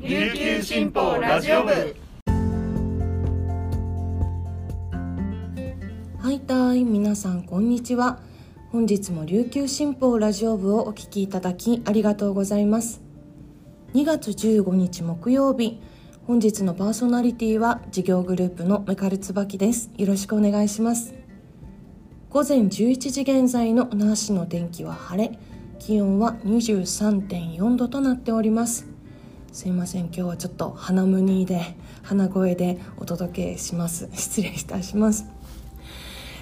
琉球新報ラジオ部。はいたい皆さんこんにちは。本日も琉球新報ラジオ部をお聞きいただきありがとうございます。2月15日木曜日本日のパーソナリティは事業グループのメカルツバキです。よろしくお願いします。午前11時現在の那覇市の天気は晴れ気温は23.4度となっております。すいません。今日はちょっと鼻むにで鼻声でお届けします。失礼いたします。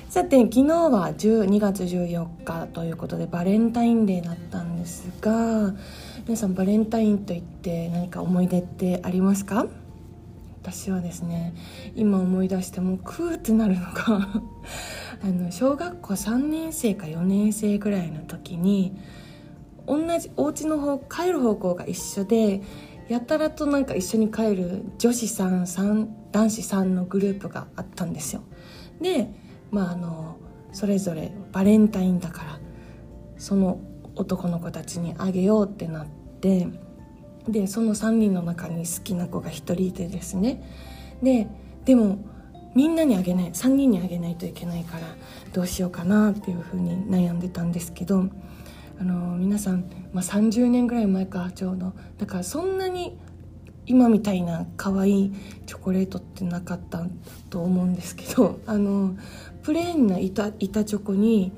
さて昨日は12月14日ということでバレンタインデーだったんですが皆さんバレンタインといって何か思い出ってありますか？私はですね今思い出してもクーってなるのが あの小学校3年生か4年生ぐらいの時に同じお家の方帰る方向が一緒でやたらとなんか一緒に帰る女子さん男子3のグループがあったんですよ。でまああのそれぞれバレンタインだからその男の子たちにあげようってなってでその3人の中に好きな子が1人いてですね。ででもみんなにあげない3人にあげないといけないからどうしようかなっていうふうに悩んでたんですけどあの皆さん、まあ、30年ぐらい前かちょうど。だからそんなに今みたいな可愛いチョコレートってなかったと思うんですけど あのプレーンな板板チョコに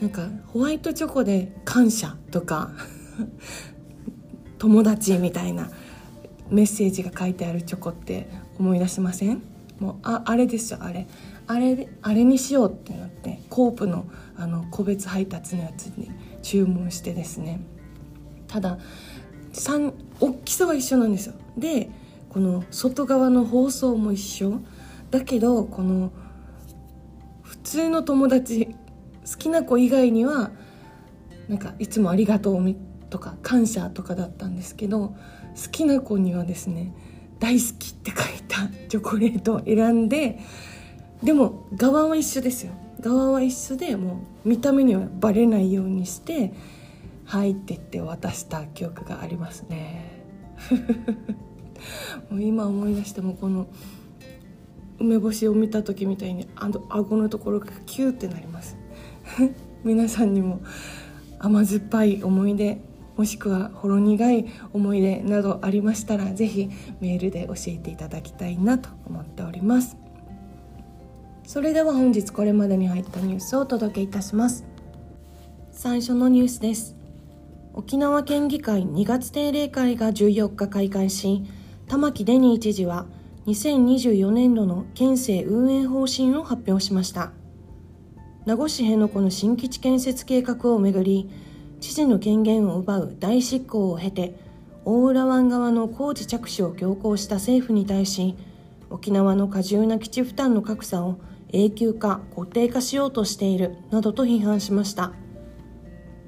なんかホワイトチョコで「感謝」とか「友達」みたいなメッセージが書いてあるチョコって思い出しません？もうああれですよあれ。あれあれにしようってなってコープのあの個別配達のやつに注文してですね。ただ3大きさは一緒なんですよ。でこの外側の包装も一緒。だけどこの普通の友達好きな子以外にはなんかいつもありがとうとか感謝とかだったんですけど好きな子にはですね大好きって書いたチョコレートを選んででも側は一緒ですよ。側は一緒でもう見た目にはバレないようにして「はい」ってって渡した記憶がありますね。もう今思い出してもこの梅干しを見た時みたいにあの顎のところがキューってなります。皆さんにも甘酸っぱい思い出もしくはほろ苦い思い出などありましたら是非メールで教えていただきたいなと思っております。それでは本日これまでに入ったニュースをお届けいたします。最初のニュースです。沖縄県議会2月定例会が14日開会し玉城デニー知事は2024年度の県政運営方針を発表しました。名護市辺野古の新基地建設計画をめぐり知事の権限を奪う大執行を経て大浦湾側の工事着手を強行した政府に対し沖縄の過重な基地負担の格差を永久化固定化しようとしているなどと批判しました。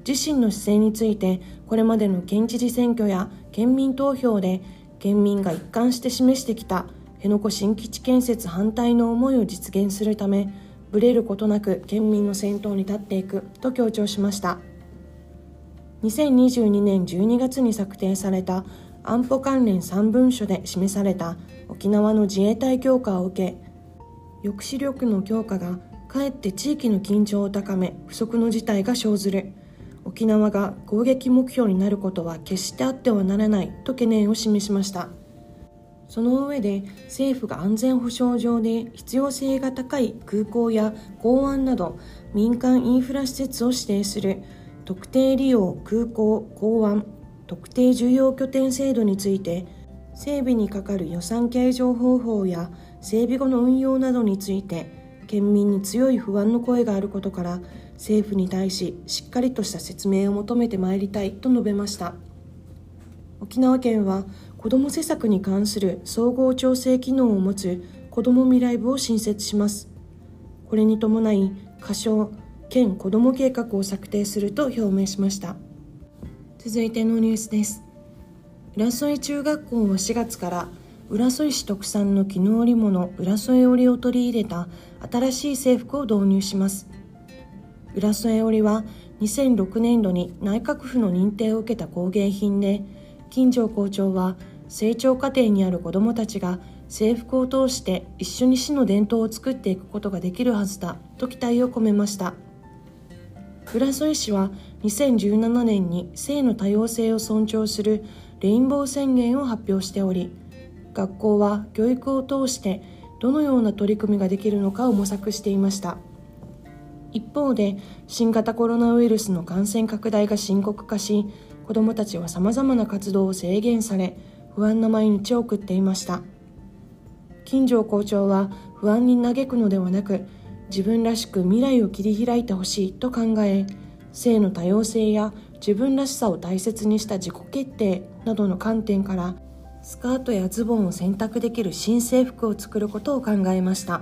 自身の姿勢についてこれまでの県知事選挙や県民投票で県民が一貫して示してきた辺野古新基地建設反対の思いを実現するためぶれることなく県民の先頭に立っていくと強調しました。2022年12月に策定された安保関連3文書で示された沖縄の自衛隊強化を受け抑止力の強化がかえって地域の緊張を高め不測の事態が生ずる。沖縄が攻撃目標になることは決してあってはならないと懸念を示しました。その上で政府が安全保障上で必要性が高い空港や港湾など民間インフラ施設を指定する特定利用空港港湾特定重要拠点制度について整備にかかる予算計上方法や整備後の運用などについて県民に強い不安の声があることから政府に対ししっかりとした説明を求めてまいりたいと述べました。沖縄県は子ども施策に関する総合調整機能を持つ子ども未来部を新設します。これに伴い仮称県子ども計画を策定すると表明しました。続いてのニュースです。浦添中学校は4月から浦添市特産の絹織物浦添織を取り入れた新しい制服を導入します。浦添織は2006年度に内閣府の認定を受けた工芸品で金城校長は成長過程にある子どもたちが制服を通して一緒に市の伝統を作っていくことができるはずだと期待を込めました。浦添市は2017年に性の多様性を尊重するレインボー宣言を発表しており学校は教育を通してどのような取り組みができるのかを模索していました。一方で新型コロナウイルスの感染拡大が深刻化し子どもたちはさまざまな活動を制限され不安な毎日を送っていました。金城校長は不安に嘆くのではなく自分らしく未来を切り開いてほしいと考え性の多様性や自分らしさを大切にした自己決定などの観点からスカートやズボンを選択できる新制服を作ることを考えました。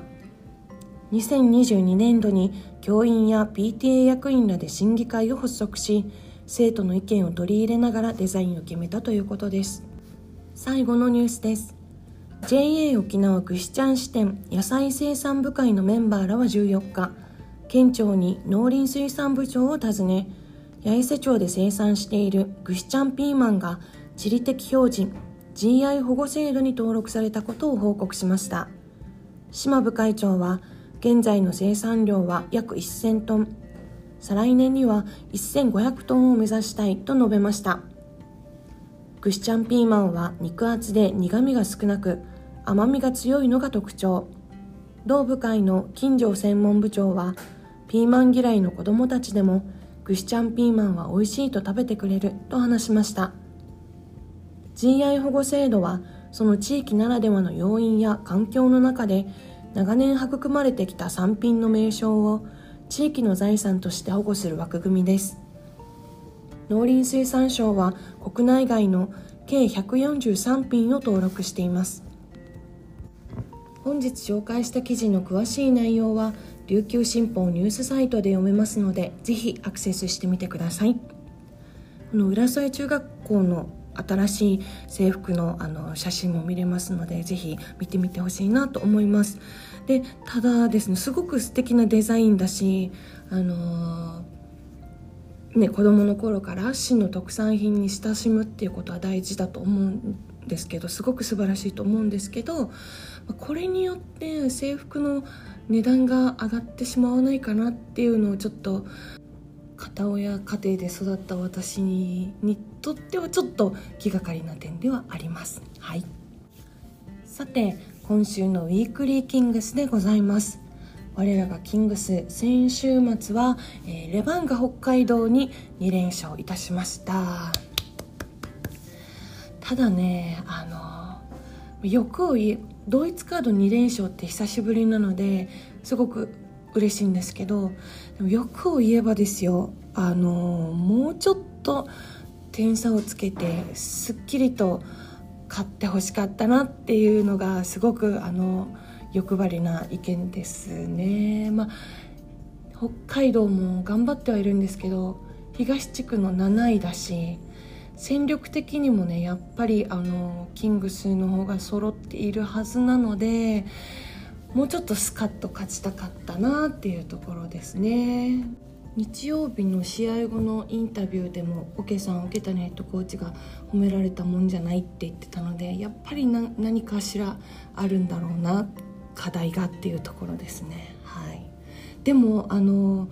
2022年度に教員や PTA 役員らで審議会を発足し生徒の意見を取り入れながらデザインを決めたということです。最後のニュースです。JA 沖縄ぐしちゃん支店野菜生産部会のメンバーらは14日県庁に農林水産部長を訪ね八重瀬町で生産しているぐしちゃんピーマンが地理的表示 GI 保護制度に登録されたことを報告しました。島部会長は現在の生産量は約1000トン。再来年には1500トンを目指したいと述べました。ぐしちゃんピーマンは肉厚で苦みが少なく甘みが強いのが特徴。同部会の金城専門部長はピーマン嫌いの子供たちでもぐしちゃんピーマンは美味しいと食べてくれると話しました。GI 保護制度はその地域ならではの要因や環境の中で長年育まれてきた産品の名称を地域の財産として保護する枠組みです。農林水産省は国内外の計143品を登録しています。本日紹介した記事の詳しい内容は琉球新報ニュースサイトで読めますのでぜひアクセスしてみてください。この浦添中学校の新しい制服のあの写真も見れますのでぜひ見てみてほしいなと思います。でただですねすごく素敵なデザインだしあのー、ね子供の頃から市の特産品に親しむっていうことは大事だと思うんですけどすごく素晴らしいと思うんですけどこれによって制服の値段が上がってしまわないかなっていうのをちょっと片親家庭で育った私にとってはちょっと気がかりな点ではあります。はい、さて今週のウィークリーキングスでございます。我らがキングス先週末は、えー、レバンが北海道に2連勝いたしましたただねあの欲を言ドイツカード2連勝って久しぶりなのですごく嬉しいんですけどでも欲を言えばですよあのもうちょっと点差をつけてすっきりと勝ってほしかったなっていうのがすごくあの欲張りな意見ですね。まあ北海道も頑張ってはいるんですけど東地区の7位だし戦力的にもねやっぱりあのキングスの方が揃っているはずなのでもうちょっとスカッと勝ちたかったなっていうところですね。日曜日の試合後のインタビューでもオケさん桶谷ヘッドコーチが褒められたもんじゃないって言ってたのでやっぱり何かしらあるんだろうな課題がっていうところですね。はい。でもあの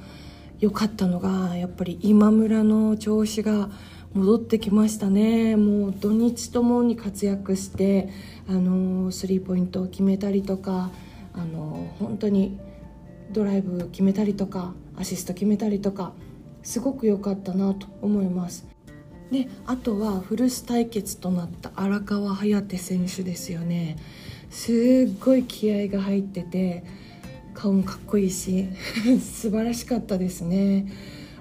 良かったのがやっぱり今村の調子が戻ってきましたね。もう土日ともに活躍してあのスリーポイントを決めたりとかあの本当にドライブ決めたりとかアシスト決めたりとかすごく良かったなと思います。であとは古巣対決となった荒川颯選手ですよね。すっごい気合が入ってて顔もかっこいいし 素晴らしかったですね。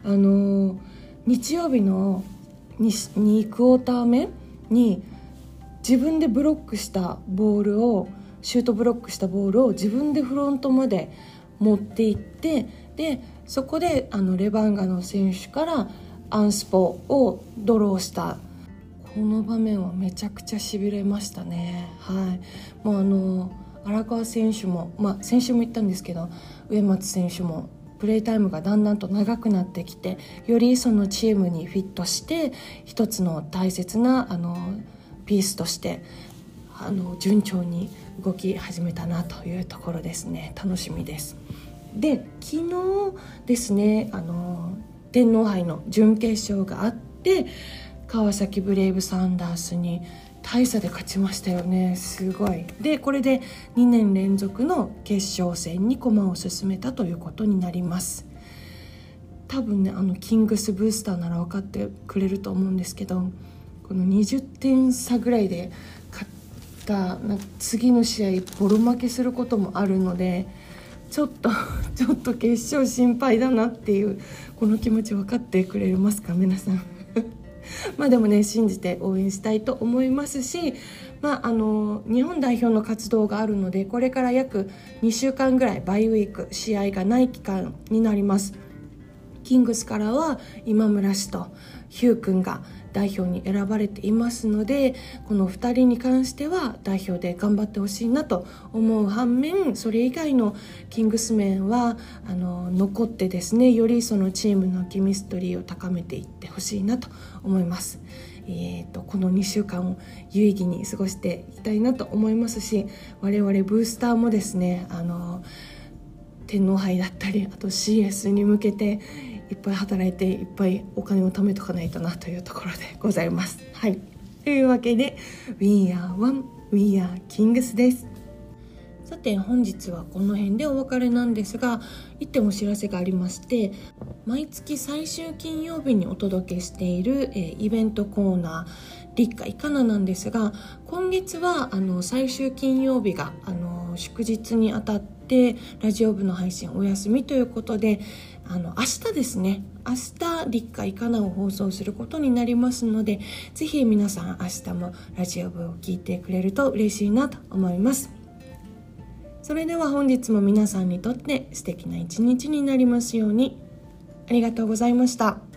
あの日曜日の 2, 2クォーター目に自分でブロックしたボールをシュートブロックしたボールを自分でフロントまで持っていってでそこであのレバンガの選手からアンスポをドローしたこの場面はめちゃくちゃしびれましたね。はい、もうあの荒川選手も、まあ、先週も言ったんですけど上松選手もプレータイムがだんだんと長くなってきてよりそのチームにフィットして一つの大切なあのピースとしてあの順調に動き始めたなというところですね。楽しみです。で昨日ですねあの天皇杯の準決勝があって川崎ブレイブサンダースに大差で勝ちましたよね。すごい。でこれで2年連続の決勝戦に駒を進めたということになります。多分ねあのキングスブースターなら分かってくれると思うんですけどこの20点差ぐらいで勝った次の試合ボロ負けすることもあるのでちょっと ちょっと決勝心配だなっていうこの気持ち分かってくれますか？皆さん まあでもね信じて応援したいと思いますし、まあ、あの日本代表の活動があるのでこれから約2週間ぐらいバイウィーク試合がない期間になります。キングスからは今村氏とヒュー君が代表に選ばれていますのでこの2人に関しては代表で頑張ってほしいなと思う反面それ以外のキングスメンはあの残ってですねよりそのチームのケミストリーを高めていってほしいなと思います。えーと、この2週間を有意義に過ごしていきたいなと思いますし我々ブースターもですねあの天皇杯だったりあと CS に向けていっぱい働いていっぱいお金を貯めとかないとなというところでございます。はい、というわけで「We are one We are Kings」です。さて本日はこの辺でお別れなんですが一点お知らせがありまして毎月最終金曜日にお届けしている、えー、イベントコーナー「立夏いかな」なんですが今月はあの最終金曜日があの祝日にあたってラジオ部の配信お休みということであの明日ですね。明日立夏いかなを放送することになりますのでぜひ皆さん明日もラジオ部を聞いてくれると嬉しいなと思います。それでは本日も皆さんにとって素敵な一日になりますように。ありがとうございました。